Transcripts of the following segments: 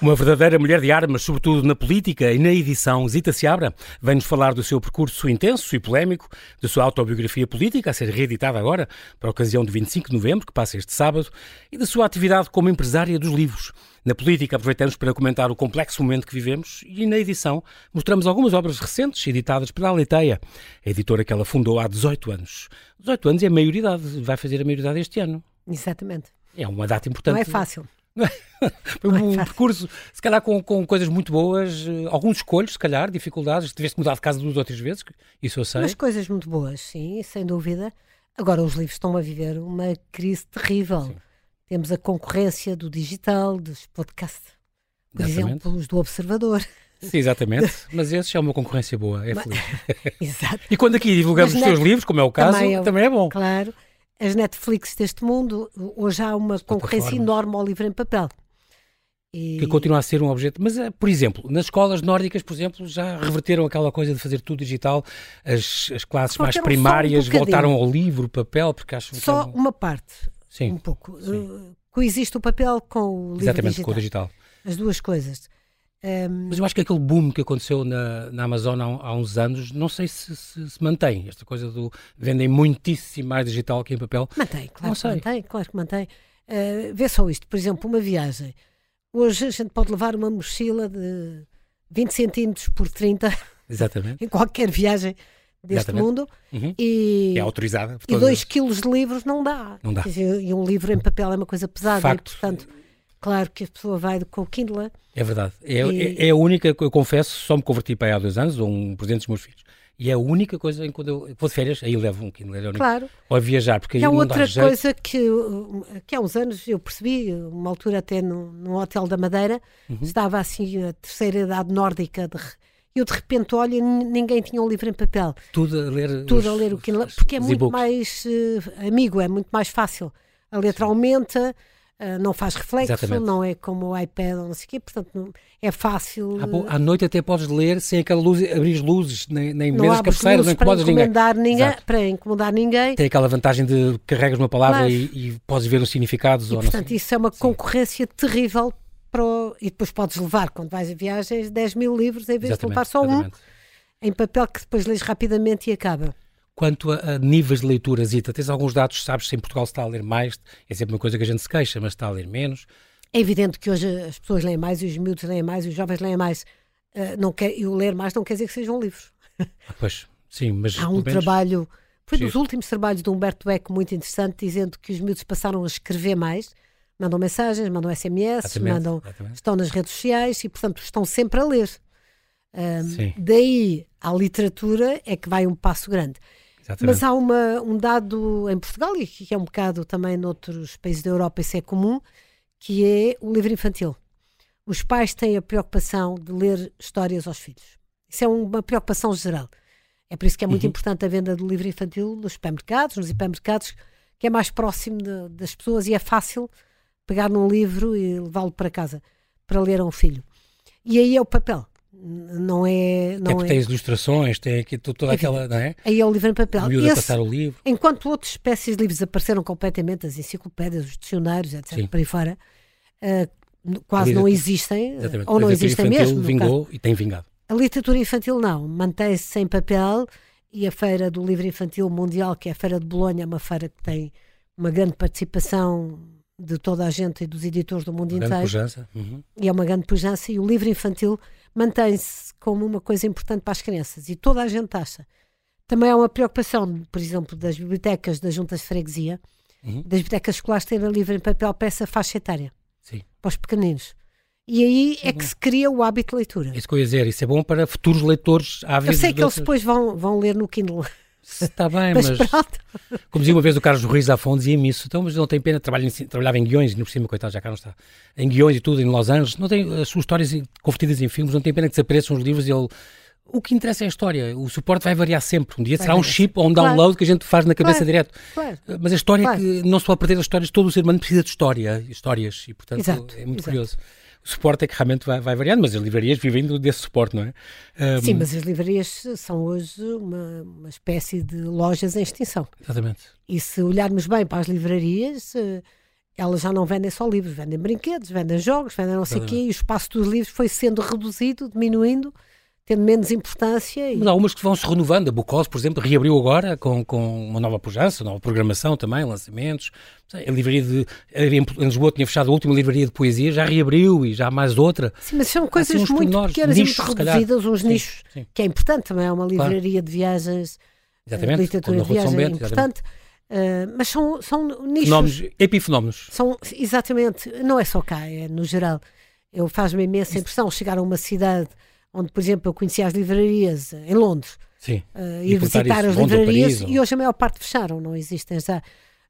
Uma verdadeira mulher de armas, sobretudo na política e na edição, Zita Seabra, vem-nos falar do seu percurso intenso e polémico, da sua autobiografia política, a ser reeditada agora, para a ocasião do 25 de novembro, que passa este sábado, e da sua atividade como empresária dos livros. Na política, aproveitamos para comentar o complexo momento que vivemos e na edição mostramos algumas obras recentes editadas pela Aleteia, a editora que ela fundou há 18 anos. 18 anos é a maioridade, vai fazer a maioridade este ano. Exatamente. É uma data importante. Não é fácil. Foi um percurso, se calhar com, com coisas muito boas, eh, alguns escolhos, se calhar, dificuldades, tiveste mudar de casa duas ou três vezes, isso eu sei. Mas coisas muito boas, sim, sem dúvida. Agora os livros estão a viver uma crise terrível. Sim. Temos a concorrência do digital, dos podcasts, por exatamente. exemplo, os do Observador. Sim, exatamente. Mas esse é uma concorrência boa, é feliz. Exato. E quando aqui divulgamos Mas os teus livros, como é o caso, também é, também é bom. Claro as Netflix deste mundo, hoje há uma concorrência enorme ao livro em papel. E... Que continua a ser um objeto. Mas, eh, por exemplo, nas escolas nórdicas, por exemplo, já reverteram aquela coisa de fazer tudo digital. As, as classes mais primárias um voltaram ao livro, papel, porque Só que é um... uma parte. Sim. Um pouco. Uh, coexiste o papel com o livro Exatamente, digital. com o digital. As duas coisas. Um... Mas eu acho que aquele boom que aconteceu na, na Amazon há, há, uns anos, não sei se, se, se, mantém. Esta coisa do vendem muitíssimo mais digital que em papel. Mantém, claro não que sei. mantém, claro que mantém. Uh, vê só isto, por exemplo, uma viagem. Hoje a gente pode levar uma mochila de 20 centímetros por 30 Exatamente. em qualquer viagem deste Exatamente. mundo uhum. e é autorizada e 2 quilos de livros não dá. Não dá. E um livro em papel é uma coisa pesada Facto. e portanto Claro que a pessoa vai com o Kindle. É verdade. É, e... é, é, a única, eu confesso, só me converti para aí há dois anos, ou um presente dos meus filhos. E é a única coisa em quando eu vou de férias, aí levo um Kindle. Claro. Ou a viajar, porque aí é outra coisa que, que há uns anos eu percebi, uma altura até no, no Hotel da Madeira, uhum. estava assim a terceira idade nórdica de, eu de repente olho e ninguém tinha um livro em papel. Tudo a ler, Tudo os, a ler o Kindle, porque é muito mais uh, amigo, é muito mais fácil. A letra Sim. aumenta, Uh, não faz reflexo, Exatamente. não é como o iPad ou não sei o quê, portanto não, é fácil. À, à, noite até podes ler sem aquela luz, abrir luzes nem, nem não mesas cabeceiras, não incomodas ninguém. ninguém para incomodar ninguém. Tem aquela vantagem de carregas uma palavra e, e, podes ver os significados. E, ou portanto, isso é uma Sim. concorrência terrível para o, e depois podes levar, quando vais a viagens, 10 mil livros em vez Exatamente. de levar só Exatamente. um em papel que depois lês rapidamente e acaba. Quanto a, a, níveis de leitura, Zita, tens alguns dados, sabes se em Portugal se está a ler mais, é sempre uma coisa que a gente se queixa, mas está a ler menos. É evidente que hoje as pessoas leem mais, e os miúdos leem mais, e os jovens leem mais. Uh, não quer, e o ler mais não quer dizer que sejam livros. Ah, pois, sim, mas. Há um trabalho. Foi dos últimos trabalhos de Humberto Eco muito interessante, dizendo que os miúdos passaram a escrever mais, mandam mensagens, mandam SMS, exatamente, mandam, exatamente. estão nas redes sociais e, portanto, estão sempre a ler. Um, daí à literatura é que vai um passo grande. Exatamente. Mas há uma, um dado em Portugal, e que é um bocado também noutros países da Europa, isso é comum, que é o livro infantil. Os pais têm a preocupação de ler histórias aos filhos. Isso é uma preocupação geral. É por isso que é muito uhum. importante a venda do livro infantil nos supermercados, nos hipermercados, que é mais próximo de, das pessoas e é fácil pegar num livro e levá-lo para casa para ler a um filho. E aí é o papel não é. Não é, é... tem as ilustrações, tem aqui toda aquela. Não é? Aí é o livro em papel. Esse, a passar o livro. Enquanto outras espécies de livros apareceram completamente, as enciclopédias, os dicionários, etc., Sim. para aí fora, uh, quase não existem, Exatamente. ou não existem mesmo. vingou e tem vingado. A literatura infantil não, mantém-se em papel e a Feira do Livro Infantil Mundial, que é a Feira de Bolonha, é uma feira que tem uma grande participação de toda a gente e dos editores do mundo uma inteiro. Pujança. Uhum. E é uma grande pujança. E o livro infantil mantém-se como uma coisa importante para as crianças e toda a gente acha. Também há uma preocupação, por exemplo, das bibliotecas das juntas de freguesia, uhum. das bibliotecas escolares terem livro em papel para essa faixa etária, Sim. para os pequeninos. E aí é, é que se cria o hábito de leitura. Isso que eu ia dizer, isso é bom para futuros leitores. Eu sei que eles depois vão, vão ler no Kindle. Está bem, mas, mas como dizia uma vez o Carlos Ruiz Zafon, dizia-me isso, então, mas não tem pena, trabalha em, trabalhava em guiões, no por cima, coitado, já cá não está, em guiões e tudo, em Los Angeles, não tem as suas histórias convertidas em filmes, não tem pena que desapareçam os livros e ele... O que interessa é a história, o suporte vai variar sempre. Um dia vai será um chip ou um download claro. que a gente faz na cabeça claro. direto. Claro. Mas a história é que não se pode perder as histórias, todo o ser humano precisa de história, histórias, e portanto Exato. é muito Exato. curioso suporte é que realmente vai, vai, variando, mas as livrarias vivem desse suporte, não é? Um... Sim, mas as livrarias são hoje uma, uma espécie de lojas em extinção. Exatamente. E se olharmos bem para as livrarias, eh, elas já não vendem só livros, vendem brinquedos, vendem jogos, vendem não sei o quê, e o espaço dos livros foi sendo reduzido, diminuindo, tendo menos importância. E... Mas há umas que vão se renovando. A Bucos, por exemplo, reabriu agora com, com uma nova pujança, nova programação também, lançamentos. A livraria de. Em Lisboa tinha fechado a última livraria de poesia, já reabriu e já há mais outra. Sim, mas são coisas assim, muito menores, pequenas nichos, e muito reduzidas, uns sim, nichos, sim. que é importante também. É uma livraria claro. de viagens. Exatamente, literatura de viagem é importante. Uh, mas são, são nichos. Fenómenos, epifenómenos. São, exatamente, não é só cá, é no geral. Eu faz-me imensa impressão chegar a uma cidade onde, por exemplo, eu conhecia as livrarias em Londres, Sim. Uh, ir visitar as livrarias Paris, e hoje a maior parte fecharam, não existem já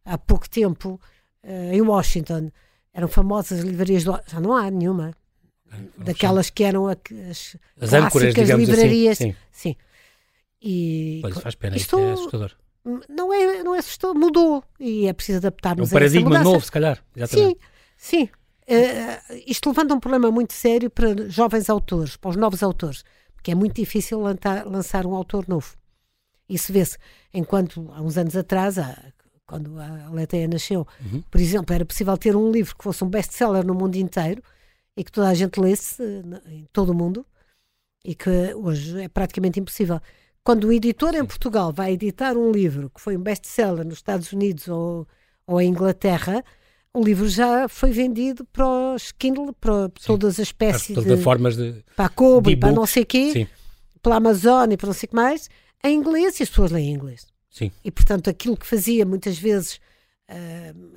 há pouco tempo uh, em Washington eram famosas livrarias, do, já não há nenhuma daquelas que eram as, as clássicas assim, livrarias. Assim, sim. sim. E pois faz pena, isto é assustador. Não é, não é assustador, mudou e é preciso adaptar-nos é um paradigma novo, se calhar. Exatamente. Sim, sim. Uh, isto levanta um problema muito sério para jovens autores, para os novos autores, porque é muito difícil lançar, lançar um autor novo. Isso vê-se. Enquanto há uns anos atrás, há, quando a Leteia nasceu, uhum. por exemplo, era possível ter um livro que fosse um best-seller no mundo inteiro e que toda a gente lesse em todo o mundo e que hoje é praticamente impossível. Quando o editor em Portugal vai editar um livro que foi um best-seller nos Estados Unidos ou, ou em Inglaterra, o livro já foi vendido para os Kindle, para todas as espécies de plataformas de para a Kobo e para não sei quê, Sim. pela Amazon e para não sei o que mais, em inglês e as pessoas leem em inglês. Sim. E portanto aquilo que fazia muitas vezes, uh,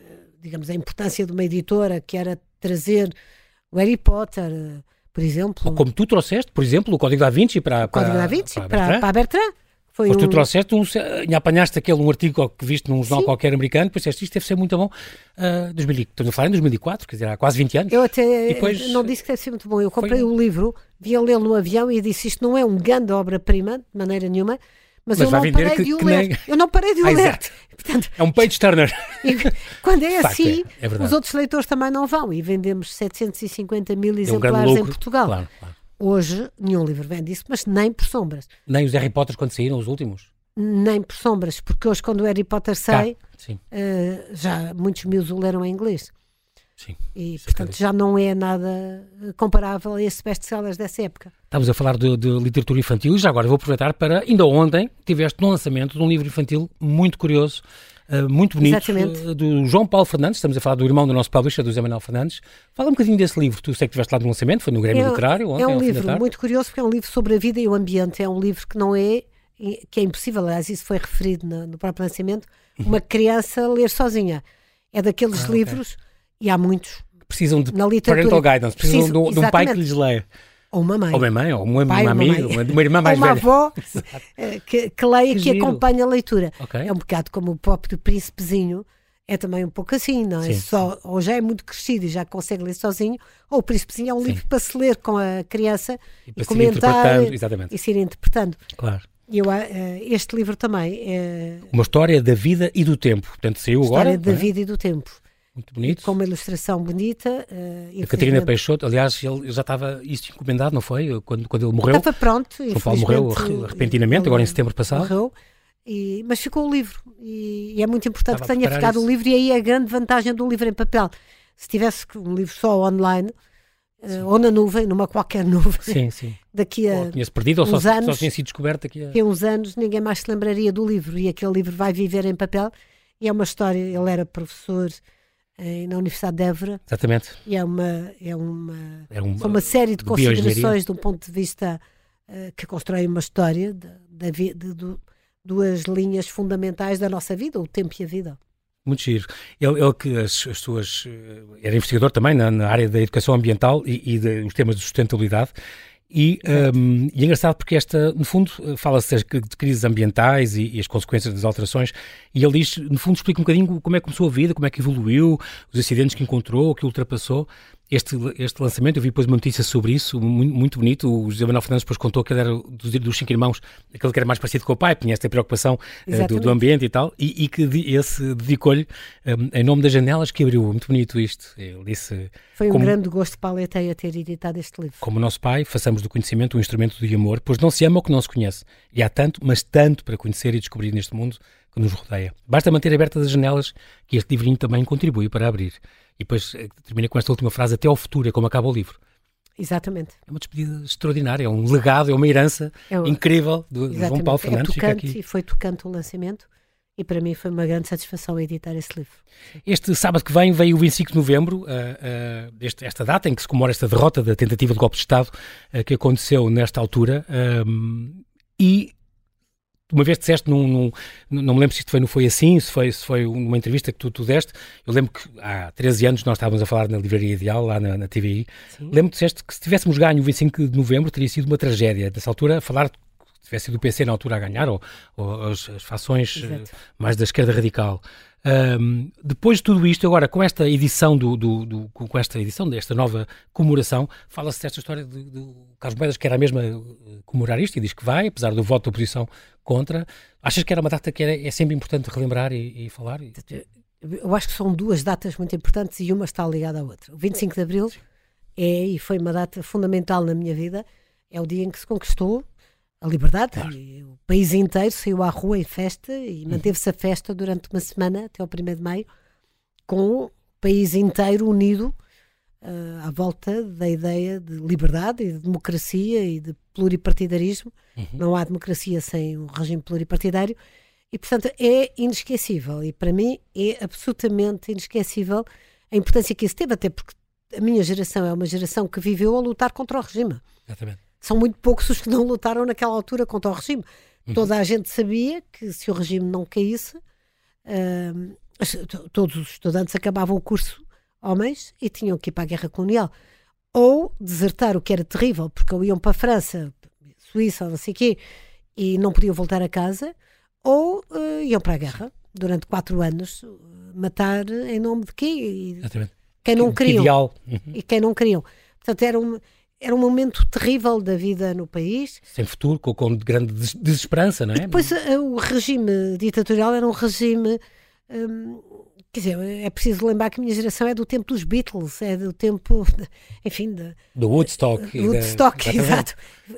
digamos, a importância de uma editora que era trazer o Harry Potter, uh, por exemplo. Ou como tu trouxeste, por exemplo, o Código da Vinci para, para, Código da Vinci para, para, para a Bertrand. Foi Mas tu trouxeste um, apanhaste aquele um artigo que viste num jornal Sim. qualquer americano, depois disseste isto deve ser muito bom. Uh, 2000, estamos a falar em 2004, quer dizer, há quase 20 anos. Eu até depois, não disse que deve ser muito bom. Eu comprei foi... o livro, vi a lê-lo no avião e disse isto não é um grande obra-prima, de maneira nenhuma, mas, mas eu não parei que, de o ler. Nem... Eu não parei de o ah, ler. Portanto, é um page turner. quando é assim, é, é os outros leitores também não vão e vendemos 750 mil exemplares um em Portugal. Claro, claro. Hoje, nenhum livro vende isso, mas nem por sombras. Nem os Harry Potter quando saíram, os últimos? Nem por sombras, porque hoje, quando o Harry Potter sai, uh, já muitos miúdos o leram em inglês. Sim, e, portanto, já não é nada comparável a esse best-sellers dessa época. Estamos a falar de, de, literatura infantil e já agora vou aproveitar para, ainda ontem, tiveste no lançamento de um livro infantil muito curioso, uh, muito bonito, uh, do João Paulo Fernandes, estamos a falar do irmão do nosso publisher, do José Manuel Fernandes. Fala um bocadinho desse livro, tu sei que estiveste lá no lançamento, foi no Grêmio é, Literário ontem, É um livro muito curioso porque é um livro sobre a vida e o ambiente, é um livro que não é que é impossível, aliás, isso foi referido no, no próprio lançamento, uma criança ler sozinha. É daqueles ah, livros, okay. e há muitos. Precisam de parental guidance, precisam, precisam de, de, um pai que lhes leia. Ou uma mãe. Ou uma mãe, ou uma, pai, uma amiga, uma, uma, irmã mais ou uma velha. avó eh, que, que leia, que, que acompanha a leitura. Okay. É um bocado como o próprio príncipezinho, é também um pouco assim, não é? Sim, Só, sim. Ou já é muito crescido e já consegue ler sozinho, ou o príncipezinho é um sim. livro para se ler com a criança e, e comentar e se ir interpretando. Claro. Eu, uh, este livro também é. Uma história da vida e do tempo. Portanto, saiu história agora. História da é? vida e do tempo. Muito bonito. com uma ilustração bonita. Uh, a Catarina Peixoto, aliás, ele já estava isso encomendado, não foi? Quando, quando ele morreu. Estava pronto. São Paulo morreu repentinamente, agora em setembro passado. Morreu. E, mas ficou o livro. E, e é muito importante estava que tenha ficado isso. o livro, e aí a grande vantagem do livro em papel. Se tivesse um livro só online, uh, ou na nuvem, numa qualquer nuvem. Sim, sim. Daqui a. Ou tinha-se perdido, ou só, anos, só tinha sido descoberto aqui. A... Daqui a uns anos ninguém mais se lembraria do livro e aquele livro vai viver em papel. E é uma história. Ele era professor na Universidade de Évora. Exatamente. E é uma. É uma, é uma, uma série de considerações de um ponto de vista uh, que constrói uma história de, de, de, duas linhas fundamentais da nossa vida, o tempo e a vida. Muito giro. Ele, ele que as, as, suas. Eh, era investigador também na, na área da educação ambiental e, e de, os temas de sustentabilidade. E, um, e, é engraçado porque esta, no fundo, fala-se de crises ambientais e, e, as consequências das alterações, e ele diz, no fundo, explica um bocadinho como é que começou a vida, como é que evoluiu, os acidentes que encontrou, que ultrapassou, este, este lançamento, eu vi depois uma notícia sobre isso, muito, muito bonito. O José Manuel Fernandes depois contou que ele era dos, dos, cinco irmãos, aquele que era mais parecido com o pai, tinha esta preocupação uh, do, do, ambiente e tal, e, e que esse dedicou-lhe um, em nome das janelas que abriu. Muito bonito isto. Ele disse. Foi um como, grande gosto para a ter editado este livro. Como nosso pai, façamos do conhecimento um instrumento de amor, pois não se ama o que não se conhece. E há tanto, mas tanto para conhecer e descobrir neste mundo que nos rodeia. Basta manter abertas as janelas que este livrinho também contribui para abrir. E depois eh, termina com esta última frase, até ao futuro, é como acaba o livro. Exatamente. É uma despedida extraordinária, é um legado, é uma herança é um... incrível do, João Paulo Fernandes. É tocante, e foi tocante o lançamento e para mim foi uma grande satisfação editar esse livro. Este sábado que vem veio o 25 de novembro, uh, uh, este, esta data em que se comemora esta derrota da tentativa de golpe de Estado uh, que aconteceu nesta altura e uma vez disseste, num, num, não me lembro se isto foi, não foi assim, se foi, se foi uma entrevista que tu, tu deste, eu lembro que há 13 anos nós estávamos a falar na Livraria Ideal, lá na, na TVI, Sim. lembro que disseste que se tivéssemos ganho o 25 de novembro teria sido uma tragédia, dessa altura, falar se tivesse sido o PC na altura a ganhar, ou, ou as, as fações Exato. mais da esquerda radical. Um, depois de tudo isto, agora com esta edição do, do, do com esta edição desta nova comemoração, fala-se desta história do Carlos Moedas que era a mesma eh, comemorar isto e diz que vai, apesar do voto da oposição contra. Achas que era uma data que era, é sempre importante relembrar e, e, falar? Eu acho que são duas datas muito importantes e uma está ligada à outra. O 25 de Abril é e foi uma data fundamental na minha vida. É o dia em que se conquistou a liberdade. Claro. o país inteiro saiu à rua em festa e uhum. manteve-se a festa durante uma semana, até o 1 de maio, com o país inteiro unido uh, à volta da ideia de liberdade e de democracia e de pluripartidarismo. Uhum. Não há democracia sem um regime pluripartidário. E, portanto, é inesquecível. E, para mim, é absolutamente inesquecível a importância que isso teve, até porque a minha geração é uma geração que viveu a lutar contra o regime. Exatamente são muito poucos os que não lutaram naquela altura contra o regime. Uhum. Toda a gente sabia que se o regime não caísse, uh, todos os estudantes acabavam o curso, homens, e tinham que ir para a guerra colonial. Ou desertar, o que era terrível, porque ou iam para a França, Suíça, não sei o quê, e não podiam voltar a casa, ou uh, iam para a guerra durante quatro anos, matar em nome de quê? Exatamente. Quem não que, queriam. Ideal. Uhum. E quem não queriam. Portanto, era um, era um momento terrível da vida no país. Sem futuro, com, com grande desesperança, não é? E depois eh, o regime ditatorial era um regime. Hum, quer dizer, é preciso lembrar que a minha geração é do tempo dos Beatles, é do tempo, enfim, de, do Woodstock. Do Woodstock, da... exato.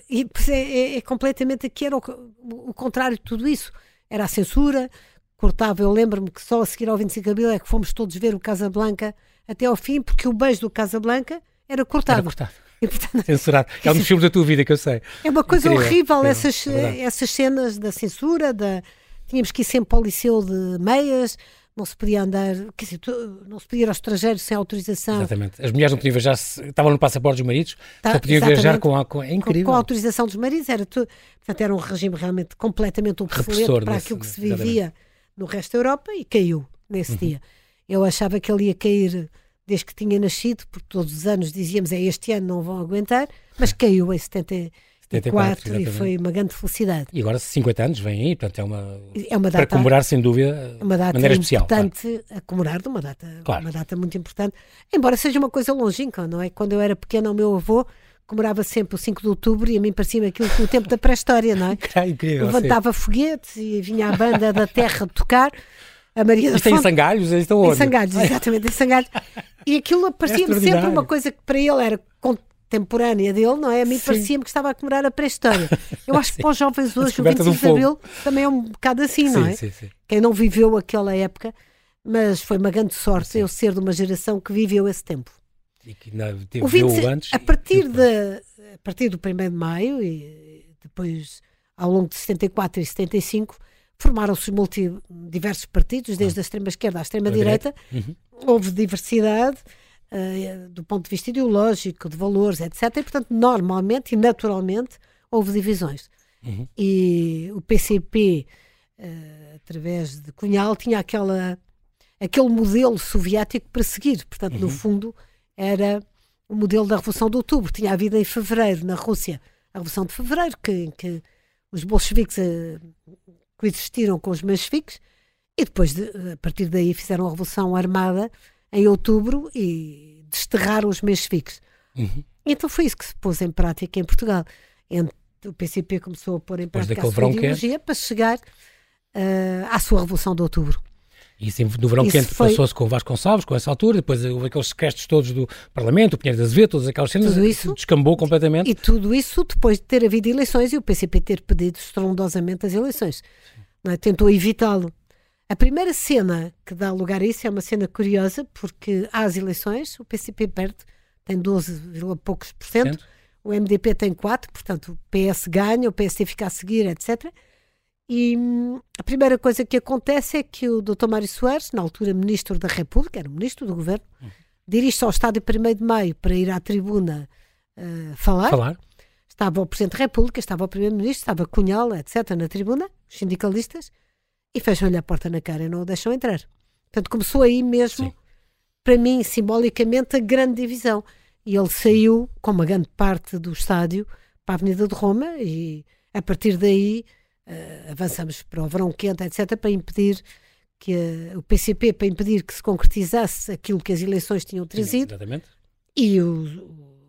E é, é, é, completamente aqui era o, o, contrário de tudo isso. Era a censura, cortava. Eu lembro-me que só a seguir ao 25 de Abril é que fomos todos ver o Casablanca até ao fim, porque o beijo do Casablanca era cortado. Era cortado. portanto, Censurado. É um dos filmes da tua vida que eu sei. É uma coisa Incrível. horrível, essas, é essas cenas da censura, da... tínhamos que ir sempre para o liceu de meias, não se podia andar, quer dizer, não se podia ir ao estrangeiro sem autorização. Exatamente. As mulheres não podiam viajar, estavam no passaporte dos maridos, tá, só podiam viajar com a. Com, é incrível. Com, com, a autorização dos maridos, era tudo. Portanto, era um regime realmente completamente obsoleto para aquilo que se vivia exatamente. no resto da Europa e caiu nesse uhum. dia. Eu achava que ele ia cair desde que tinha nascido, porque todos os anos dizíamos é este ano não vão aguentar, mas caiu em 74, 74 e foi uma grande felicidade. E agora 50 anos vem aí, portanto é uma, é uma data, para comemorar sem dúvida uma data maneira especial. importante claro. a comemorar de uma data, claro. uma data muito importante, embora seja uma coisa longínqua, não é? Quando eu era pequena o meu avô comemorava sempre o 5 de outubro e a mim parecia-me aquilo o tempo da pré-história, não é? é incrível, Levantava sim. foguetes e vinha a banda da terra tocar a Maria da Isto Fonte. em Sangalhos? Estão onde? Em Sangalhos, exatamente, em Sangalhos. E aquilo parecia-me sempre uma coisa que para ele era contemporânea dele, não é? A mim parecia-me que estava a comemorar a pré-história. Eu acho que para os jovens hoje, o 25 de Abril também é um bocado assim, não é? Sim, sim. Quem não viveu aquela época, mas foi uma grande sorte sim. eu ser de uma geração que viveu esse tempo. E que não, teve, o 20, antes. A partir, de, a partir do 1 de maio e depois ao longo de 74 e 75 formaram-se diversos partidos, desde ah. a extrema-esquerda à extrema-direita. Uhum. Houve diversidade uh, do ponto de vista ideológico, de valores, etc. E, portanto, normalmente e naturalmente houve divisões. Uhum. E o PCP, uh, eh, através de Cunhal, tinha aquela, aquele modelo soviético para seguir. Portanto, uhum. no fundo, era o modelo da Revolução de Outubro. Tinha havido em fevereiro, na Rússia, a Revolução de Fevereiro, que, em que os bolcheviques uh, coexistiram com os mencheviques e depois, de, a partir daí, fizeram a Revolução Armada em outubro e desterraram os mencheviques. Uhum. Então foi isso que se pôs em prática em Portugal. o PCP começou a pôr em prática a sua ideologia para chegar uh, à sua Revolução de Outubro. E assim, no verão Isso quente foi... passou-se com o Vasconcelos, com essa altura, depois houve aqueles sequestros todos do Parlamento, o Pinheiro da Azevedo, todas aquelas cenas, tudo isso, descambou completamente. E tudo isso depois de ter havido eleições e o PCP ter pedido estrondosamente as eleições. É? Tentou evitá-lo. A primeira cena que dá lugar a isso é uma cena curiosa, porque há as eleições, o PCP perde, tem 12, poucos por cento, o MDP tem 4, portanto o PS ganha, o PSD fica a seguir, etc. E hum, a primeira coisa que acontece é que o Dr. Mário Soares, na altura Ministro da República, era Ministro do Governo, uhum. dirige-se ao estádio 1 de Maio para ir à tribuna uh, falar. falar. Estava o Presidente da República, estava o Primeiro-Ministro, estava Cunhal, etc., na tribuna, os sindicalistas, e fecham-lhe a porta na cara e não o deixam entrar. Portanto, começou aí mesmo, Sim. para mim, simbolicamente, a grande divisão. E ele saiu com uma grande parte do estádio para a Avenida de Roma e, a partir daí, uh, avançamos para o verão quente, etc., para impedir que uh, o PCP, para impedir que se concretizasse aquilo que as eleições tinham trazido. Sim, e o,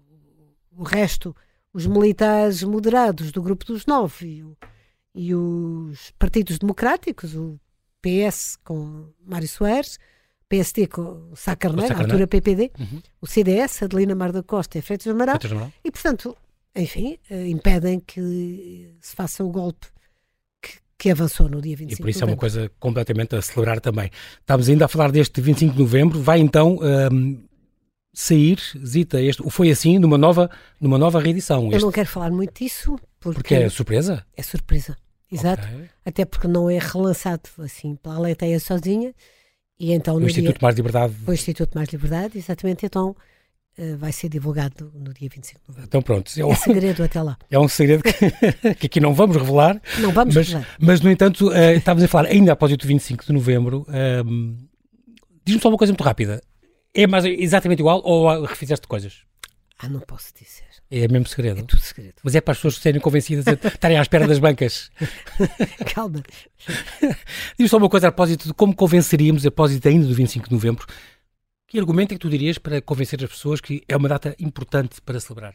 o resto os militares moderados do grupo dos nove e, o, e os partidos democráticos, o PS com Mário Soares, PSD com Sá Carneiro, na altura PPD, uhum. o CDS, Adelina Mar da Costa e Freitas Amaral, e portanto, enfim, uh, impedem que se faça o golpe que, que avançou no dia 25 E por isso é uma coisa completamente a celebrar também. Estamos ainda a falar deste 25 de novembro, vai então... Um, sair, Zita, este, foi assim numa nova, numa nova reedição. Este. Eu não quero falar muito disso. Porque, porque é surpresa? É surpresa, exato. Okay. Até porque não é relançado assim pela Aleiteia sozinha. E então, o Instituto dia, Mais Liberdade. O Instituto Mais Liberdade, exatamente. Então uh, vai ser divulgado no dia 25 de novembro. Então pronto. É, um, é segredo até lá. É um segredo que, que aqui não vamos revelar. Não vamos mas, revelar. Mas, no entanto, uh, estávamos a falar ainda após o 25 de novembro. Uh, Diz-me só uma coisa muito rápida. É mais exatamente igual ou refizeste coisas? Ah, não posso dizer. É mesmo segredo? É tudo segredo. Mas é para as pessoas serem convencidas de estarem à espera das bancas. Calma. Diz só uma coisa a propósito de como convenceríamos, a propósito ainda do 25 de novembro, que argumento é que tu dirias para convencer as pessoas que é uma data importante para celebrar?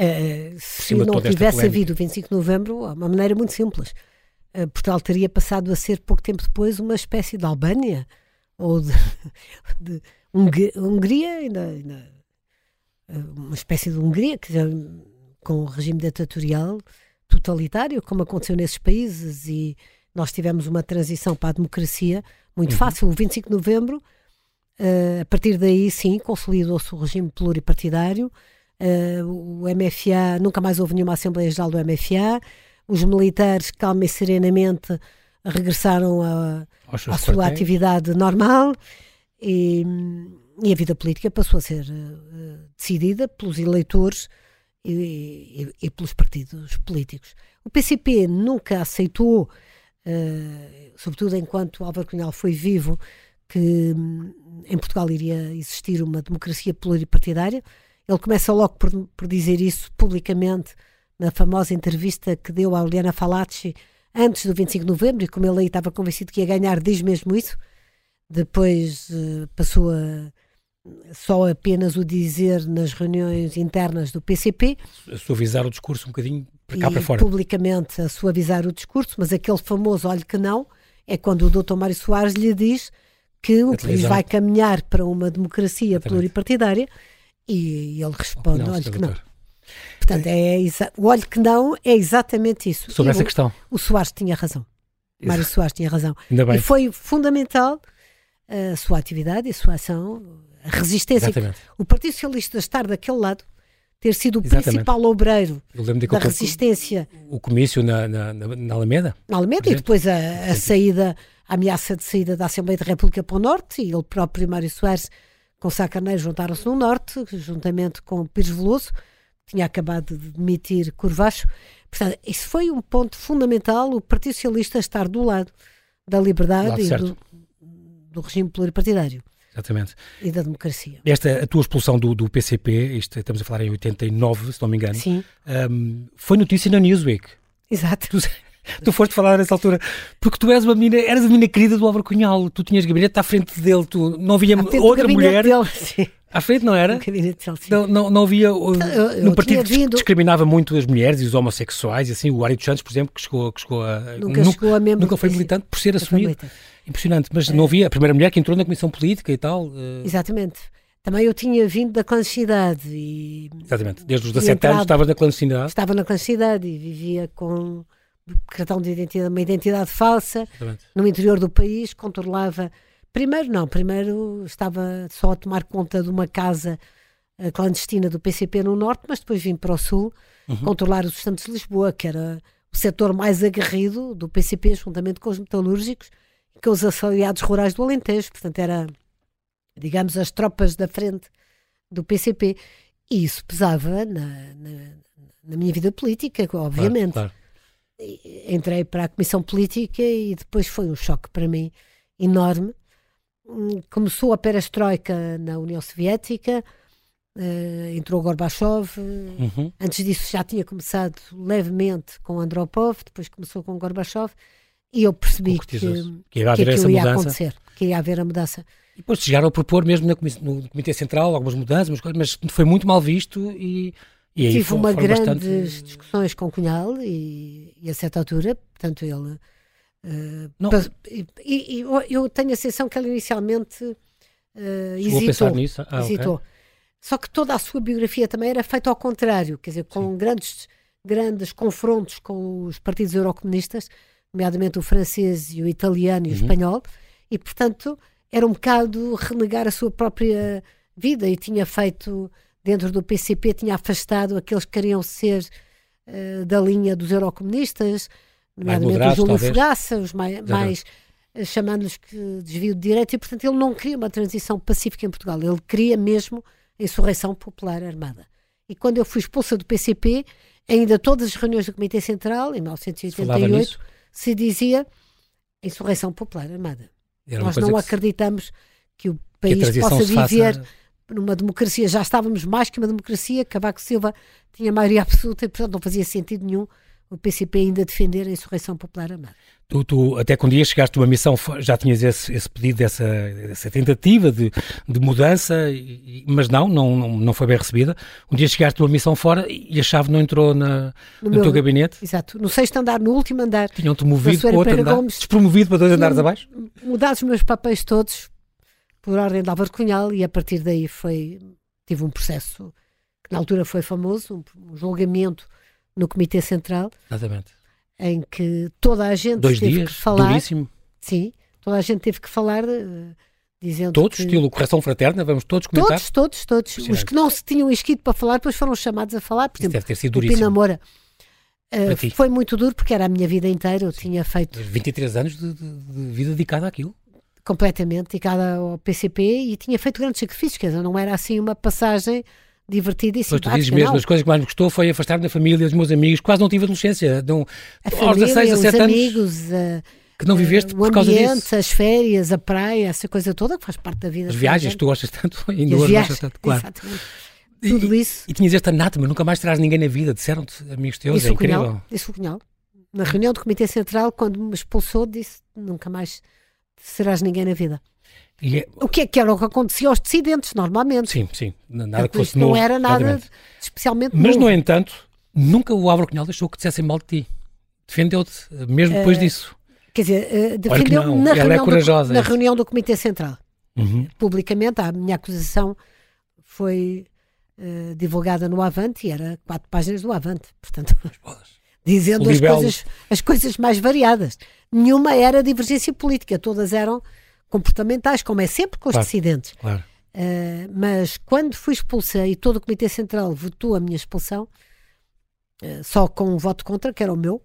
Uh, se não tivesse havido o 25 de novembro, há uma maneira muito simples. Uh, Portugal teria passado a ser, pouco tempo depois, uma espécie de Albânia ou de, de Hungria, ainda, ainda, eh, uma espécie de Hungria, que, com o regime ditatorial totalitário, como aconteceu nesses países, e nós tivemos uma transição para a democracia muito uhum. fácil. O 25 de novembro, uh, a partir daí, sim, consolidou-se o regime pluripartidário. Uh, o MFA, nunca mais houve nenhuma Assembleia Geral do MFA. Os militares, calma e serenamente, regressaram a, à sua atividade normal e, e, a vida política passou a ser uh, decidida pelos eleitores e, e, e, pelos partidos políticos. O PCP nunca aceitou, uh, sobretudo enquanto Álvaro Cunhal foi vivo, que um, em Portugal iria existir uma democracia pluripartidária. Ele começa logo por, por dizer isso publicamente na famosa entrevista que deu à Juliana Falacci antes do 25 de novembro, e como ele aí estava convencido que ia ganhar, diz mesmo isso. Depois uh, passou a só apenas o dizer nas reuniões internas do PCP. A suavizar o discurso um bocadinho para cá para fora. publicamente a suavizar o discurso, mas aquele famoso olhe que não, é quando o Dr. Mário Soares lhe diz que o país vai caminhar para uma democracia pluripartidária e ele responde, olhe que não. Portanto, é o olho que não é exatamente isso. Sobre e essa o, questão. O Soares tinha razão. Mário Soares tinha razão. E foi fundamental a sua atividade e a sua ação, a resistência. Exatamente. O Partido Socialista estar daquele lado, ter sido o Exatamente. principal obreiro da resistência. O, o comício na, na, na, Alameda? Na Alameda e depois a, a saída, a ameaça de saída da Assembleia da República para o Norte e ele próprio, Mário Soares, com Sá Carneiro, juntaram-se no Norte, juntamente com Pires Veloso tinha acabado de demitir Curvacho. Portanto, isso foi um ponto fundamental, o Partido Socialista estar do lado da liberdade e do, do, regime pluripartidário. Exatamente. E da democracia. Esta, a tua expulsão do, do PCP, isto, estamos a falar em 89, se não me engano, Sim. Um, foi notícia na Newsweek. Exato. Tu, tu foste falar nessa altura, porque tu és uma menina, eras a menina querida do Álvaro Cunhal, tu tinhas gabinete à frente dele, tu não havia outra mulher. Dele, sim. À frente não era? Não, não, não havia. Eu, no partido vindo... discriminava muito as mulheres e os homossexuais, e assim, o Ari dos Santos, por exemplo, que chegou, que chegou a. Nunca, nunca chegou a membro. Nunca foi militante por ser assumido. Impressionante, mas é. não havia. A primeira mulher que entrou na Comissão Política e tal. Uh... Exatamente. Também eu tinha vindo da clandestinidade. E, Exatamente. Desde os 17 anos estava na clandestinidade. Estava na clandestinidade e vivia com cartão de identidade, uma identidade falsa, Exatamente. no interior do país, controlava. Primeiro, não, primeiro estava só a tomar conta de uma casa uh, clandestina do PCP no norte, mas depois vim para o sul uhum. controlar os Santos de Lisboa, que era o setor mais aguerrido do PCP, juntamente com os metalúrgicos e com os associados rurais do Alentejo. Portanto, era, digamos, as tropas da frente do PCP. E isso pesava na, na, na minha vida política, obviamente. Claro, claro. Entrei para a Comissão Política e depois foi um choque para mim enorme. Hum, começou a perestroika na União Soviética, Uh, entrou Gorbachev, uhum. antes disso já tinha começado levemente com Andropov, depois começou com Gorbachev, e eu percebi que, que, ia, haver que essa ia mudança. acontecer, que ia haver a mudança. E depois chegaram a propor mesmo no Comitê Central algumas mudanças, mas foi muito mal visto e, e Tive foi, uma grandes bastante... discussões com Cunhal e, e a certa altura, portanto ele... Uh, e, e, eu tenho a sensação que ele inicialmente uh, hesitou. Nisso? Ah, hesitou. Okay só que toda a sua biografia também era feita ao contrário, quer dizer, com grandes, grandes confrontos com os partidos eurocomunistas, nomeadamente o francês e o italiano e o uhum. espanhol, e portanto era um bocado renegar a sua própria vida e tinha feito dentro do PCP, tinha afastado aqueles que queriam ser uh, da linha dos eurocomunistas, nomeadamente o Júlio Fogaça, os mais, mais uh, chamando-lhes que desvio de direito, e portanto ele não queria uma transição pacífica em Portugal, ele queria mesmo insurreição popular armada. E quando eu fui expulsa do PCP, ainda todas as reuniões do Comitê Central, em 1988, se dizia insurreição popular armada. Nós não acreditamos que o país que possa viver faça... numa democracia. Já estávamos mais que uma democracia. Cavaco Silva tinha maioria absoluta e, portanto, não fazia sentido nenhum o PCP ainda defender a insurreição popular armada. Tu, tu, até que um dia chegaste a uma missão, já tinhas esse, esse pedido, dessa, essa tentativa de, de mudança, e, mas não, não, não foi bem recebida. Um dia chegaste a uma missão fora e a chave não entrou na, no, no meu, teu gabinete. Exato, no sexto andar, no último andar. Tinham-te movido para outro andar, Gomes, despromovido para dois andares abaixo? Mudados os meus papéis todos por ordem de Álvaro Cunhal e a partir daí foi, tive um processo que na altura foi famoso, um, um julgamento no Comitê Central. Exatamente em que toda a gente Dois teve dias, que falar. Duríssimo. Sim, toda a gente teve que falar. Uh, dizendo todos, que, estilo correção fraterna, vamos todos comentar? Todos, todos, todos. Os que não se tinham inscrito para falar, depois foram chamados a falar. Por Isso exemplo, deve ter sido duríssimo. Pina Moura. Uh, foi muito duro porque era a minha vida inteira. Eu Sim. tinha feito 23 anos de, de, de, vida dedicada àquilo. Completamente dedicada ao PCP e tinha feito grandes sacrifícios. Quer dizer, não era assim uma passagem divertido e. Pois tu dizes mesmo, as coisas que mais me gostou foi afastar-me da família, dos meus amigos, quase não tive adolescência. Não, a família, 16, 17 os amigos, anos, que não viveste por causa ambiente, disso. as férias, a praia, essa coisa toda que faz parte da vida. As viagens, tu gostas tanto, ainda hoje gostas tanto, claro. Exatamente. Tudo e, isso. E, tinhas esta anátema, nunca mais terás ninguém na vida, disseram-te amigos teus, isso é incrível. Cunhal, isso o Cunhal. Na reunião do Comitê Central, quando me expulsou, disse nunca mais serás ninguém na vida. É... O que é que era o que acontecia aos dissidentes, normalmente. Sim, sim. Nada que fosse não novo, era nada exatamente. especialmente Mas, novo. no entanto, nunca o Álvaro Cunhal deixou que dissessem mal de ti. Defendeu-te, mesmo depois uh, disso. Quer dizer, uh, defendeu-me na, reunião, é do, na reunião do Comitê Central. Uhum. Publicamente, a minha acusação foi uh, divulgada no Avante e era quatro páginas do Avante. Portanto, dizendo as coisas, as coisas mais variadas. Nenhuma era divergência política, todas eram comportamentais, como é sempre com os claro, dissidentes. Claro. Uh, mas quando fui expulsa e todo o Comitê Central votou a minha expulsão, uh, só com um voto contra, que era o meu,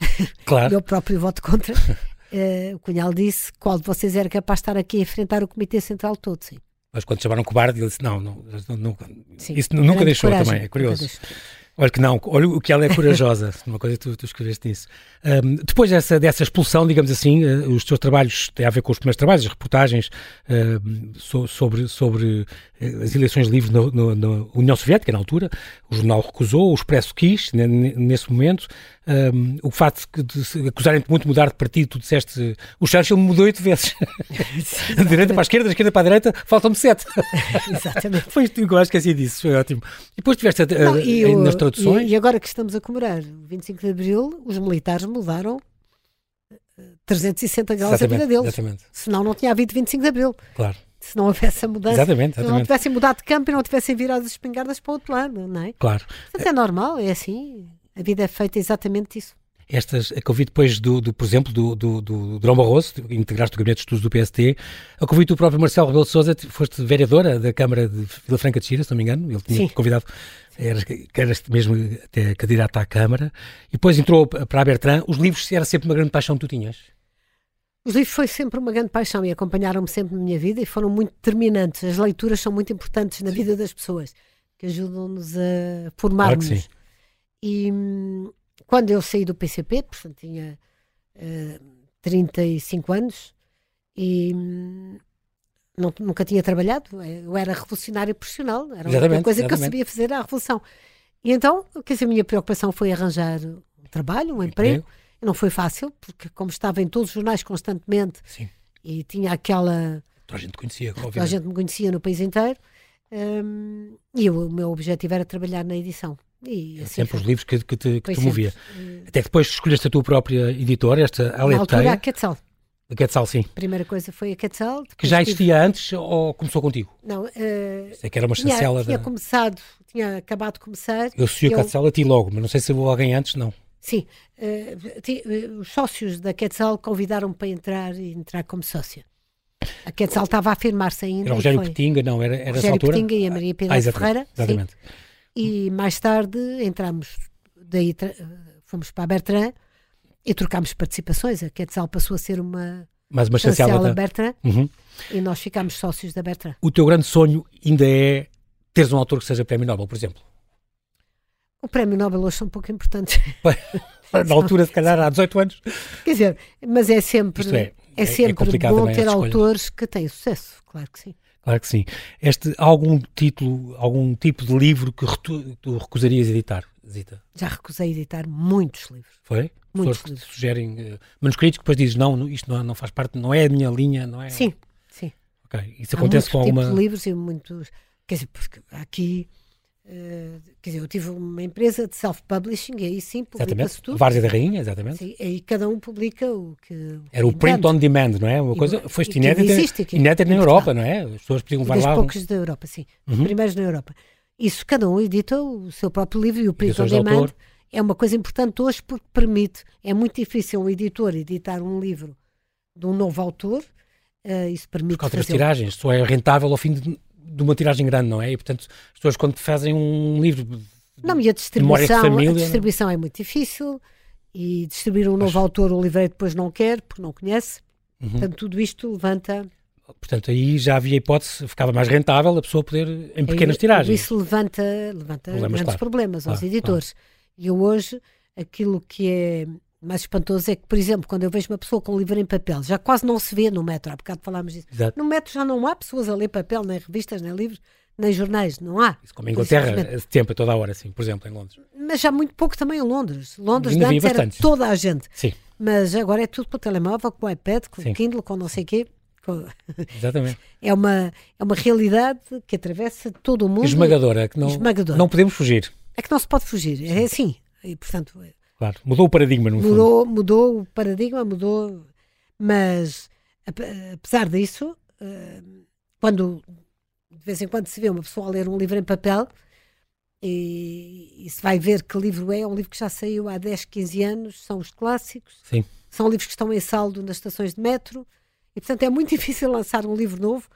claro. o meu próprio voto contra, uh, o Cunhal disse qual de vocês era capaz de estar aqui a enfrentar o Comitê Central todo, sim. Mas quando chamaram cobarde, ele disse: não, não, não, não sim, isso nunca deixou coragem, também, é curioso. Olha que não, olha o que ela é corajosa, uma coisa que tu, tu escreveste nisso. Um, depois dessa, dessa expulsão, digamos assim, uh, os teus trabalhos têm a ver com os primeiros trabalhos, as reportagens uh, so, sobre, sobre uh, as eleições livres na, na, União Soviética, na altura, o jornal recusou, o Expresso quis, nesse momento. Um, o facto de acusarem-te muito de mudar de partido, tu disseste o Churchill mudou oito vezes. da direita para a esquerda, da esquerda para a direita, faltam-me sete. Exatamente. foi isto, eu acho que esqueci foi ótimo. E depois tiveste Não, traduções. E, e, agora que estamos a comemorar o 25 de Abril, os militares mudaram 360 graus exatamente, a vida deles. Exatamente. Senão não tinha havido 25 de Abril. Claro se não houvesse a mudança, exatamente, exatamente. se não tivessem mudado de campo e não tivessem virado as espingardas para o outro lado, não é? Claro. Portanto, é normal, é assim. A vida é feita exatamente disso. Estas, a ouvi depois, do, do por exemplo, do, do, do Drão Barroso, integraste o Gabinete de Estudos do PST, a ouvi do próprio Marcelo Rebelo de Sousa, foste vereadora da Câmara de Vila Franca de Xira, se não me engano, ele tinha Sim. convidado, eras, eras mesmo até candidata à Câmara, e depois entrou para a Bertrand, os livros era sempre uma grande paixão que tu tinhas? Os livros foi sempre uma grande paixão e acompanharam-me sempre na minha vida e foram muito determinantes. As leituras são muito importantes na vida das pessoas, que ajudam-nos a formar-nos. Claro e hum, quando eu saí do PCP, portanto tinha uh, 35 anos e hum, não, nunca tinha trabalhado, eu era revolucionária profissional, era uma coisa exatamente. que eu sabia fazer a revolução. E então, quer dizer, a minha preocupação foi arranjar um trabalho, um emprego. não foi fácil, porque como estava em todos os jornais constantemente Sim. e tinha aquela. Toda a gente conhecia, obviamente. Toda a gente me conhecia no país inteiro. Um, e o, o meu objetivo era trabalhar na edição. E assim sempre foi. os livros que, que te, que te movia. Até que depois escolheste a tua própria editora, esta. Na altura, a Quetzal. A Quetzal, sim. A primeira coisa foi a Quetzal. Que já existia tive... antes ou começou contigo? Não. Uh, Sei que era uma chancela. Tinha, da... tinha começado, tinha acabado de começar. Eu associei a Quetzal a ti logo, mas não sei se houve alguém antes, não. Sim, uh, os sócios da Quetzal convidaram-me para entrar e entrar como sócia. A Quetzal estava a afirmar-se ainda. Era o Rogério Petinga, não? Era, era Rogério? Petinga e a Maria Pedro ah, Ferreira. Exatamente. Sim. E mais tarde entramos, daí fomos para a Bertrand e trocámos participações. A Quetzal passou a ser uma, mais uma chancela da Bertrand uhum. e nós ficámos sócios da Bertrand. O teu grande sonho ainda é teres um autor que seja prémio Nobel, por exemplo? O prémio Nobel hoje são um pouco importantes. Na altura, se calhar, há 18 anos. Quer dizer, mas é sempre, é, é, é, sempre é bom ter autores que têm sucesso, claro que sim. Claro que sim. Este, algum título, algum tipo de livro que tu, recusarias editar, Zita? Já recusei editar muitos livros. Foi? Muitos livros. Sugerem uh, manuscritos que depois dizes, não, isto não, não faz parte, não é a minha linha, não é? Sim, sim. Ok, isso acontece com alguma... de livros e muitos... Quer dizer, porque aqui Uh, quer dizer, eu tive uma empresa de self-publishing e aí sim publica-se tudo. Várzea da Rainha, exatamente. Sim, aí cada um publica o que. Era o print on demand, não é? Uma coisa. Foi inédita, existe aqui, inédita na Europa, não é? As pessoas podiam levar lá. poucos da Europa, sim. Os uhum. primeiros na Europa. Isso, cada um edita o seu próprio livro e o print on demand é uma coisa importante hoje porque permite. É muito difícil um editor editar um livro de um novo autor. Uh, isso permite. Por causa das tiragens, só é rentável ao fim de de uma tiragem grande, não é? E portanto, as pessoas quando fazem um livro. Não, e a distribuição, família, a distribuição é muito difícil e distribuir um novo Acho... autor, o livreiro depois não quer, porque não conhece. Uhum. Portanto, tudo isto levanta. Portanto, aí já havia hipótese, ficava mais rentável a pessoa poder, em pequenas aí, tiragens. Isso levanta, levanta problemas, grandes claro. problemas aos claro, editores. Claro. E eu hoje, aquilo que é mais espantoso é que, por exemplo, quando eu vejo uma pessoa com um livro em papel, já quase não se vê no metro, há bocado falámos disso. Exato. No metro já não há pessoas a ler papel, nem revistas, nem livros, nem jornais, não há. Isso como em Inglaterra, tempo, a toda a hora, sim, por exemplo, em Londres. Mas já muito pouco também em Londres. Londres Ainda antes era toda a gente. Sim. Mas agora é tudo com o telemóvel, com o iPad, com o Kindle, com não sei o quê. Exatamente. É uma, é uma realidade que atravessa todo o mundo. Esmagadora, que não, Esmagadora. não podemos fugir. É que não se pode fugir, é assim. E, portanto, Claro, mudou o paradigma no mudou, fundo. Mudou o paradigma, mudou, mas apesar disso, eh, quando de vez em quando se vê uma pessoa a ler um livro em papel e, e se vai ver que livro é, é um livro que já saiu há 10, 15 anos, são os clássicos, Sim. são livros que estão em saldo nas estações de metro e portanto é muito difícil lançar um livro novo,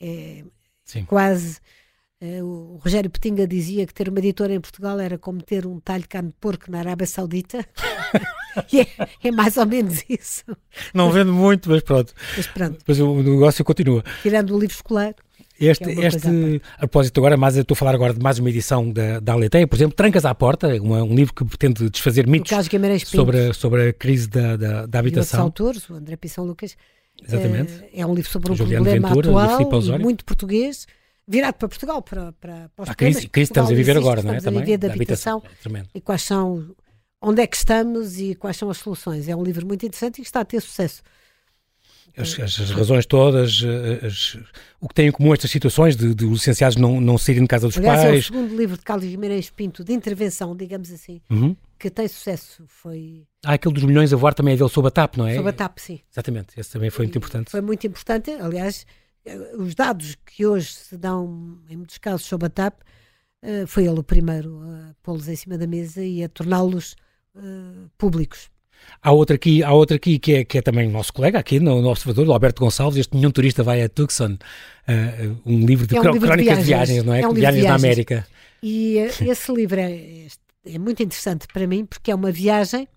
é Sim. quase o Rogério Petinga dizia que ter uma editora em Portugal era como ter um talho de carne de porco na Arábia Saudita. é, é, mais ou menos isso. Não vendo muito, mas pronto. Mas pronto. Depois o negócio continua. Tirando o livro escolar. Este, é este a propósito agora, mas eu estou a falar agora de mais uma edição da, da Aleteia, por exemplo, Trancas à Porta, uma, um livro que pretende desfazer mitos sobre, a, sobre a crise da, da, da habitação. E autores, o André Pissão Lucas. Exatamente. É, é um livro sobre um Juliano problema Ventura, atual, muito português virado para Portugal, para, para, para os a crise, crise estamos a viver agora, não é? Estamos a viver da habitação, habitação é e quais são, onde é que estamos e quais são as soluções. É um livro muito interessante e que está a ter sucesso. As, as, as razões todas, eh, as, o que tem em comum estas situações de, de licenciados não, não saírem de casa dos Aliás, pais. É o segundo livro de Carlos Guimarães Pinto, de intervenção, digamos assim, uhum. que tem sucesso. Foi. Ah, aquele dos milhões a voar também é dele sob a TAP, não é? Sob a TAP, sim. Exatamente, esse também foi e muito importante. Foi muito importante, aliás, os dados que hoje se dão, em muitos casos, sobre a TAP, uh, foi ele o primeiro a pô-los em cima da mesa e a torná-los uh, públicos. Há outra aqui, há outra aqui que, é, que é também nosso colega aqui no, no Observador, Alberto Gonçalves, este Nenhum Turista Vai a Tucson, uh, um livro de, é um livro crónicas de viagens, de viagens, não é? é um viagens, viagens na América. E esse livro é, é muito interessante para mim porque é uma viagem,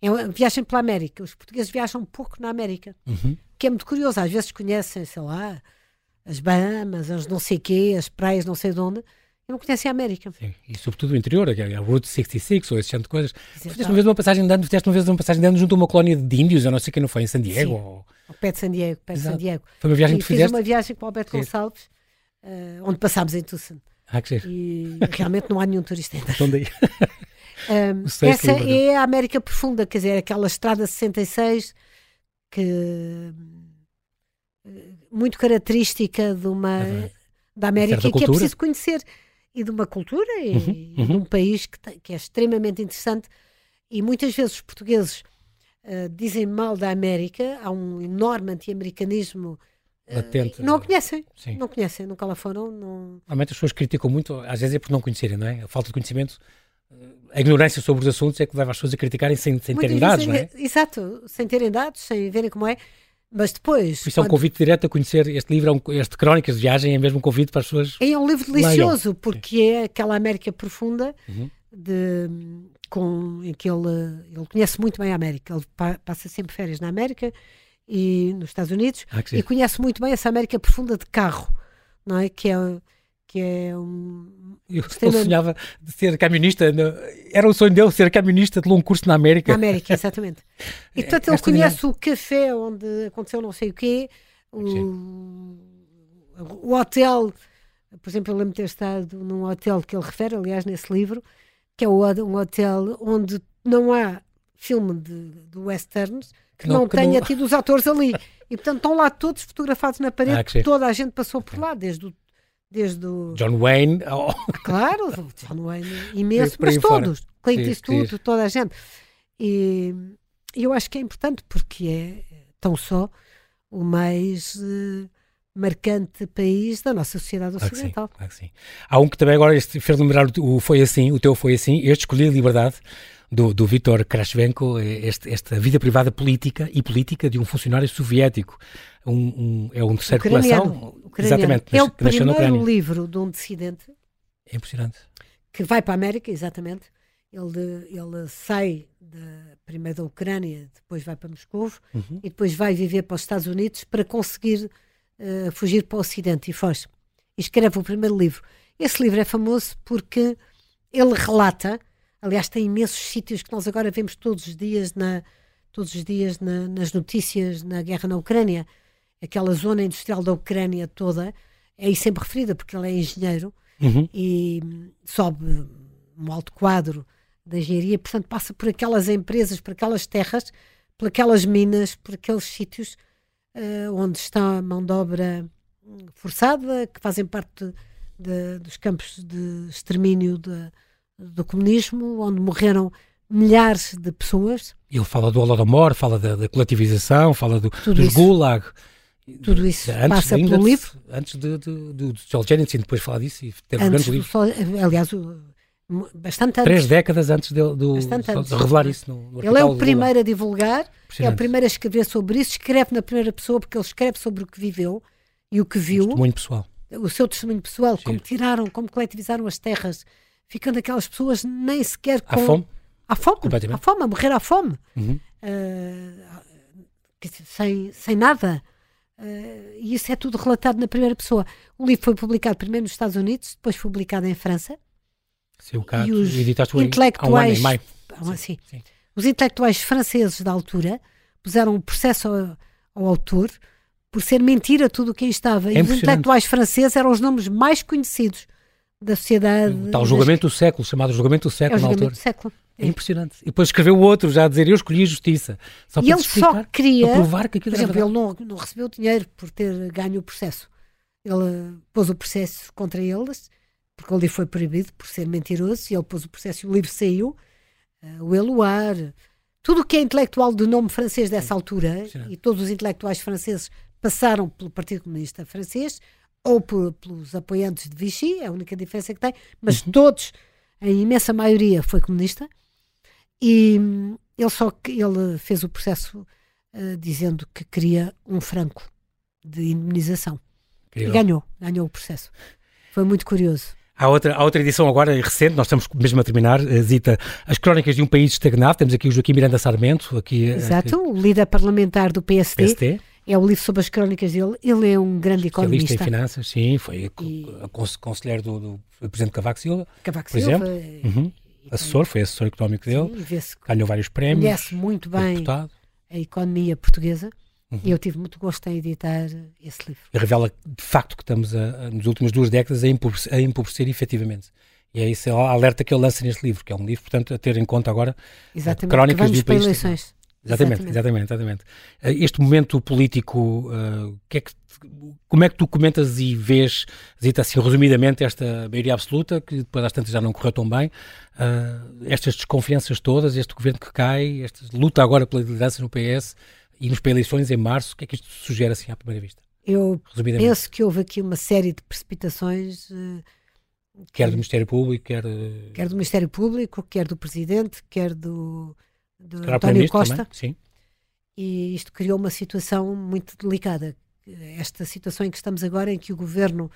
é uma viagem pela América. Os portugueses viajam pouco na América, uhum. Que é muito curioso. Às vezes conhecem, sei lá, as Bahamas, as não sei quê, as praias não sei de onde, e não conhecem a América. Sim, e sobretudo o interior, a Route 66 ou esse tipo de coisas. Fizeste uma vez uma passagem de ano, fizeste uma vez uma passagem de ano junto a uma colónia de índios, eu não sei quem não foi, em San Diego. Sim, ou... ao pé de San Diego, pé de San Diego. Foi uma viagem e que fiz fizeste? uma viagem com o Alberto Sim. Gonçalves, uh, onde passámos em Tucson. Ah, que E realmente não há nenhum turista ainda. Então daí. um, essa é a América Profunda, quer dizer, aquela estrada 66 que muito característica de uma uhum. da América que é preciso conhecer e de uma cultura e, uhum. e de um país que, tem, que, é extremamente interessante e muitas vezes os portugueses uh, dizem mal da América há um enorme anti-americanismo uh, Latente, não a conhecem sim. não conhecem, nunca lá foram não... Normalmente as pessoas criticam muito, às vezes é por não conhecerem, não é? A falta de conhecimento a ignorância sobre os assuntos é que leva as pessoas a criticarem sem, sem terem dados, não é? Exato, sem terem dados, sem verem como é. Mas depois. Isso é um convite direto a conhecer este livro, é este Crónicas de Viagem, é mesmo um convite para as pessoas. É um livro delicioso, leiam. porque é aquela América profunda uhum. de, com, em que ele, ele conhece muito bem a América. Ele pa, passa sempre férias na América e nos Estados Unidos ah, e conhece muito bem essa América profunda de carro, não é? Que é que é um. Eu, ele sonhava de ser camionista, era o sonho dele ser camionista de longo curso na América. Na América, exatamente. E portanto ele conhece o café onde aconteceu não sei o quê, o, o hotel, por exemplo, eu lembro de ter estado num hotel que ele refere, aliás, nesse livro, que é um hotel onde não há filme de, de westerns que não, não que tenha não... tido os atores ali. E portanto estão lá todos fotografados na parede, ah, toda a gente passou por lá, desde o desde o... John Wayne. Claro, John Wayne imenso, mas todos, Clint Eastwood, toda a gente. E eu acho que é importante porque é tão só o mais uh, marcante país da nossa sociedade ocidental. Claro que sim, claro que sim. Há um que também agora fez lembrar o Foi Assim, o teu Foi Assim, este Escolhi a Liberdade, do, do Vítor Krashvenko, este, esta vida privada política e política de um funcionário soviético. Um, um, é um terceiro coleção. Exatamente. É o primeiro livro de um dissidente. É impressionante. Que vai para a América, exatamente. Ele, ele sai primeiro da Ucrânia, depois vai para Moscou uhum. e depois vai viver para os Estados Unidos para conseguir uh, fugir para o Ocidente e foge. E escreve o primeiro livro. Esse livro é famoso porque ele relata Aliás, tem imensos sítios que nós agora vemos todos os dias, na, todos os dias na, nas notícias na guerra na Ucrânia. Aquela zona industrial da Ucrânia toda é aí sempre referida, porque ele é engenheiro uhum. e sobe um alto quadro da engenharia, portanto passa por aquelas empresas, por aquelas terras, por aquelas minas, por aqueles sítios uh, onde está a mão de obra forçada, que fazem parte de, de, dos campos de extermínio de, do comunismo, onde morreram milhares de pessoas. Ele fala do Holodomor, fala da, da coletivização, fala do, dos isso. Gulag. Tudo isso antes passa pelo livro. Antes de, de, de Solzhenitsyn, depois falar disso e teve um grande livro. Aliás, bastante antes. Três décadas antes de, do, de, de revelar isso no, no Ele é o primeiro a divulgar, é o primeiro a escrever sobre isso, escreve na primeira pessoa porque ele escreve sobre o que viveu e o que viu. O testemunho pessoal. O seu testemunho pessoal, como tiraram, como coletivizaram as terras ficando aquelas pessoas nem sequer com. À fome? À fome, à fome, a morrer à fome. Uhum. Uh, sem, sem nada. Uh, e isso é tudo relatado na primeira pessoa. O livro foi publicado primeiro nos Estados Unidos, depois publicado em França. O caso, e os intelectuais, um um assim, sim, sim. os intelectuais franceses da altura puseram um processo ao, ao autor por ser mentira tudo o que aí estava. É e os intelectuais franceses eram os nomes mais conhecidos da sociedade. O julgamento das... do século, chamado julgamento do século é o julgamento do século. É. é impressionante. E depois escreveu o outro já a dizer eu escolhi a justiça. Só e ele só queria. Para provar que aquilo por exemplo, ele não, não recebeu dinheiro por ter ganho o processo. Ele pôs o processo contra eles, porque o livro foi proibido por ser mentiroso, e ele pôs o processo e o livro saiu. Uh, o Eluar, tudo o que é intelectual do nome francês dessa altura, e todos os intelectuais franceses passaram pelo Partido Comunista Francês, ou por, pelos apoiantes de Vichy, é a única diferença que tem, mas uhum. todos, a imensa maioria foi comunista, E hum, ele só ele fez o processo uh, dizendo que queria um franco de indemnização. E ganhou, ganhou o processo. Foi muito curioso. Há outra, há outra edição agora recente, nós estamos mesmo a terminar, eh, Zita, As Crónicas de um País Estagnado. Temos aqui o Joaquim Miranda Sarmento. Aqui, eh, Exato, aqui... o líder parlamentar do PSD. PSD. É o livro sobre as crónicas dele. Ele é um grande economista. em finanças, sim, foi e... conselheiro do, do, presidente Cavaco Silva. Cavaco por Silva. Exemplo. Uhum. Assessor, foi assessor económico dele. Sim, ganhou vários prémios. Conhece muito bem a economia portuguesa. Uhum. E eu tive muito gosto em editar esse livro. E revela de facto que estamos, a, a, nas últimas duas décadas, a empobrecer, a empobrecer efetivamente. E é isso, é a alerta que ele lança neste livro, que é um livro, portanto, a ter em conta agora Exatamente, crónicas do país. Eleições. Exatamente, exatamente, exatamente. Eh, este momento político, uh, que é que, como é que tu comentas e vês, Zita, assim, resumidamente, esta maioria absoluta, que depois às tantas já não correu tão bem, uh, estas desconfianças todas, este governo que cai, esta luta agora pela liderança no PS, Irmos para eleições em março, o que é que isto sugere assim à primeira vista? Eu penso que houve aqui uma série de precipitações. Uh, quer do Ministério Público, quer. Quer do Ministério Público, quer do Presidente, quer do, do António Costa. Também, sim. E isto criou uma situação muito delicada. Esta situação em que estamos agora, em que o governo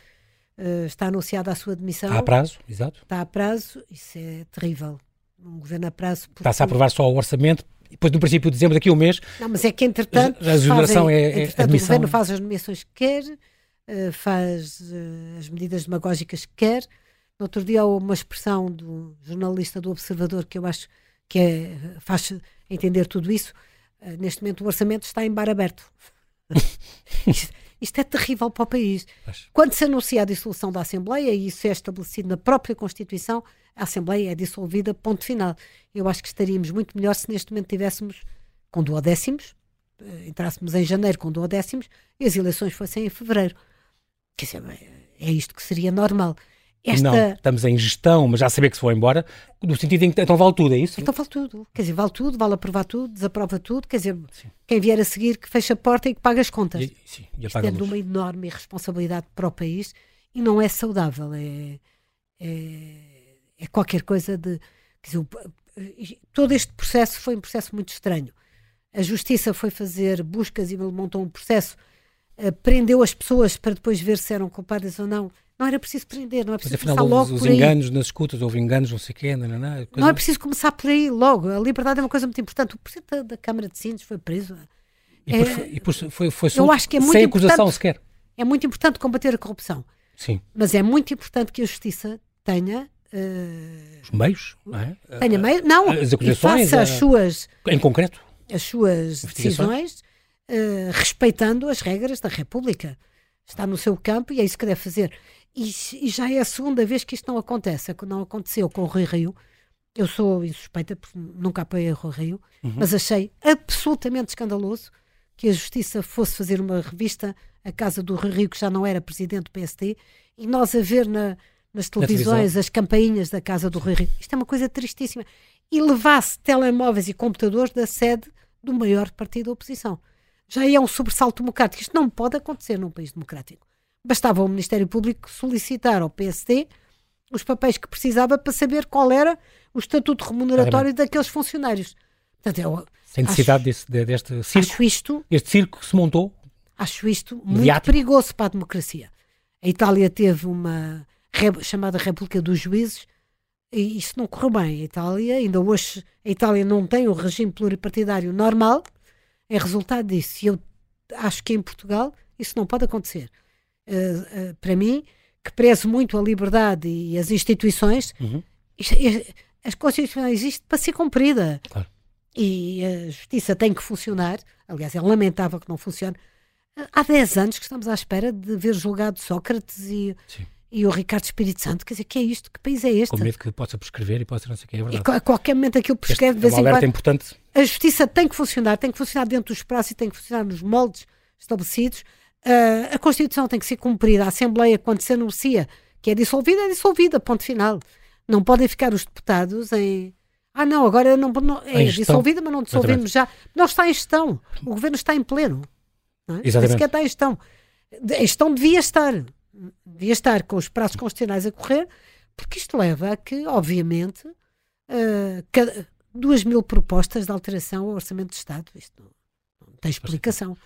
uh, está anunciado a sua demissão. Está a prazo, exato. Está a prazo, isso é terrível. Um governo a prazo. Porque... Está-se a aprovar só o orçamento depois no princípio de dezembro, daqui a um mês. Não, mas é que entretanto. A exoneração fazem, é, é admissão. O governo faz as nomeações que quer, uh, faz uh, as medidas demagógicas que quer. No outro dia houve uma expressão do jornalista do Observador que eu acho que é, faz entender tudo isso. Uh, neste momento o orçamento está em bar aberto. isto, isto, é terrível para o país. Quando se anuncia a dissolução da Assembleia, e isso é estabelecido na própria Constituição, a Assembleia é dissolvida, ponto final. Eu acho que estaríamos muito melhor se neste momento tivéssemos com duodécimos, eh, entrássemos em janeiro com duodécimos e as eleições fossem em fevereiro. Quer dizer, é isto que seria normal. Esta... Não, estamos em gestão, mas já saber que se for embora, no sentido em que então vale tudo, é isso? Então vale tudo. Quer dizer, vale tudo, vale aprovar tudo, desaprova tudo. Quer dizer, sim. quem vier a seguir que fecha a porta e que paga as contas. E, sim, e Isto é de uma enorme responsabilidade para o país e não é saudável. É, é é qualquer coisa de. Dizer, todo este processo foi um processo muito estranho. A justiça foi fazer buscas e montou um processo, uh, prendeu as pessoas para depois ver se eram culpadas ou não. Não era preciso prender, não é preciso Mas, afinal, começar logo os, por os enganos nas escutas, houve enganos, não sei o quê, não, não, não, coisa... não é preciso começar por aí logo. A liberdade é uma coisa muito importante. O presidente da, Câmara de Síndios foi preso. E, é, por, e por, foi, foi eu acho que é muito sem acusação sequer. É muito importante combater a corrupção. Sim. Mas é muito importante que a justiça tenha Uh, Os meios, não é? Tenha meios, não, as acusações, faça as suas. Em concreto? As suas decisões, uh, respeitando as regras da República. Está no seu campo e é isso que deve fazer. E, e, já é a segunda vez que isto não acontece. É não aconteceu com o Rui Rio. Eu sou insuspeita, porque nunca apoiei o Rui Rio, uhum. mas achei absolutamente escandaloso que a Justiça fosse fazer uma revista à casa do Rui Rio, que já não era presidente do PSD, e nós a ver na, nas televisões, as campainhas da casa do Rui Rio. Isto é uma coisa tristíssima. E levasse telemóveis e computadores da sede do maior partido da oposição. Já é um sobressalto democrático. Isto não pode acontecer num país democrático. Bastava o Ministério Público solicitar ao PSD os papéis que precisava para saber qual era o estatuto remuneratório daqueles funcionários. Portanto, eu Sem necessidade acho, desse, deste circo, acho isto, este circo que se montou. Acho isto muito mediático. perigoso para a democracia. A Itália teve uma chamada República dos Juízes, e isso não correu bem. A Itália, ainda hoje, a Itália não tem o regime pluripartidário normal, é resultado disso. E eu acho que em Portugal isso não pode acontecer. Uh, uh, para mim, que prezo muito a liberdade e as instituições, uhum. as constituições existem para ser cumprida. Claro. E a justiça tem que funcionar. Aliás, é lamentável que não funcione. Há 10 anos que estamos à espera de ver julgado Sócrates e. Sim e o Ricardo Espírito Santo, quer dizer, que é isto? Que país é este? Com medo que possa prescrever e possa não sei o que, é verdade. E a qualquer momento aquilo prescreve este de vez é em quando. importante. A justiça tem que funcionar, tem que funcionar dentro dos prazos e tem que funcionar nos moldes estabelecidos. Uh, a Constituição tem que ser cumprida. A Assembleia, quando se anuncia que é dissolvida, é dissolvida, ponto final. Não podem ficar os deputados em. Ah, não, agora não, não é dissolvida, mas não dissolvemos já. Não está em gestão. O governo está em pleno. Não é? Exatamente. sequer está em gestão. A gestão devia estar devia estar com os prazos constitucionais a correr, porque isto leva a que, obviamente, uh, cada, duas mil propostas de alteração ao Orçamento de Estado. Isto não, não tem explicação.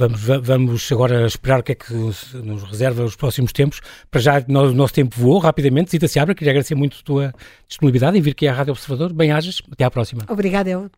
Vamos, vamos agora esperar o que é que nos reserva os próximos tempos. Para já, o nosso tempo voou rapidamente. Zita Seabra, queria agradecer muito a tua disponibilidade em vir aqui à Rádio Observador. Bem-ajas, até à próxima. Obrigada, eu.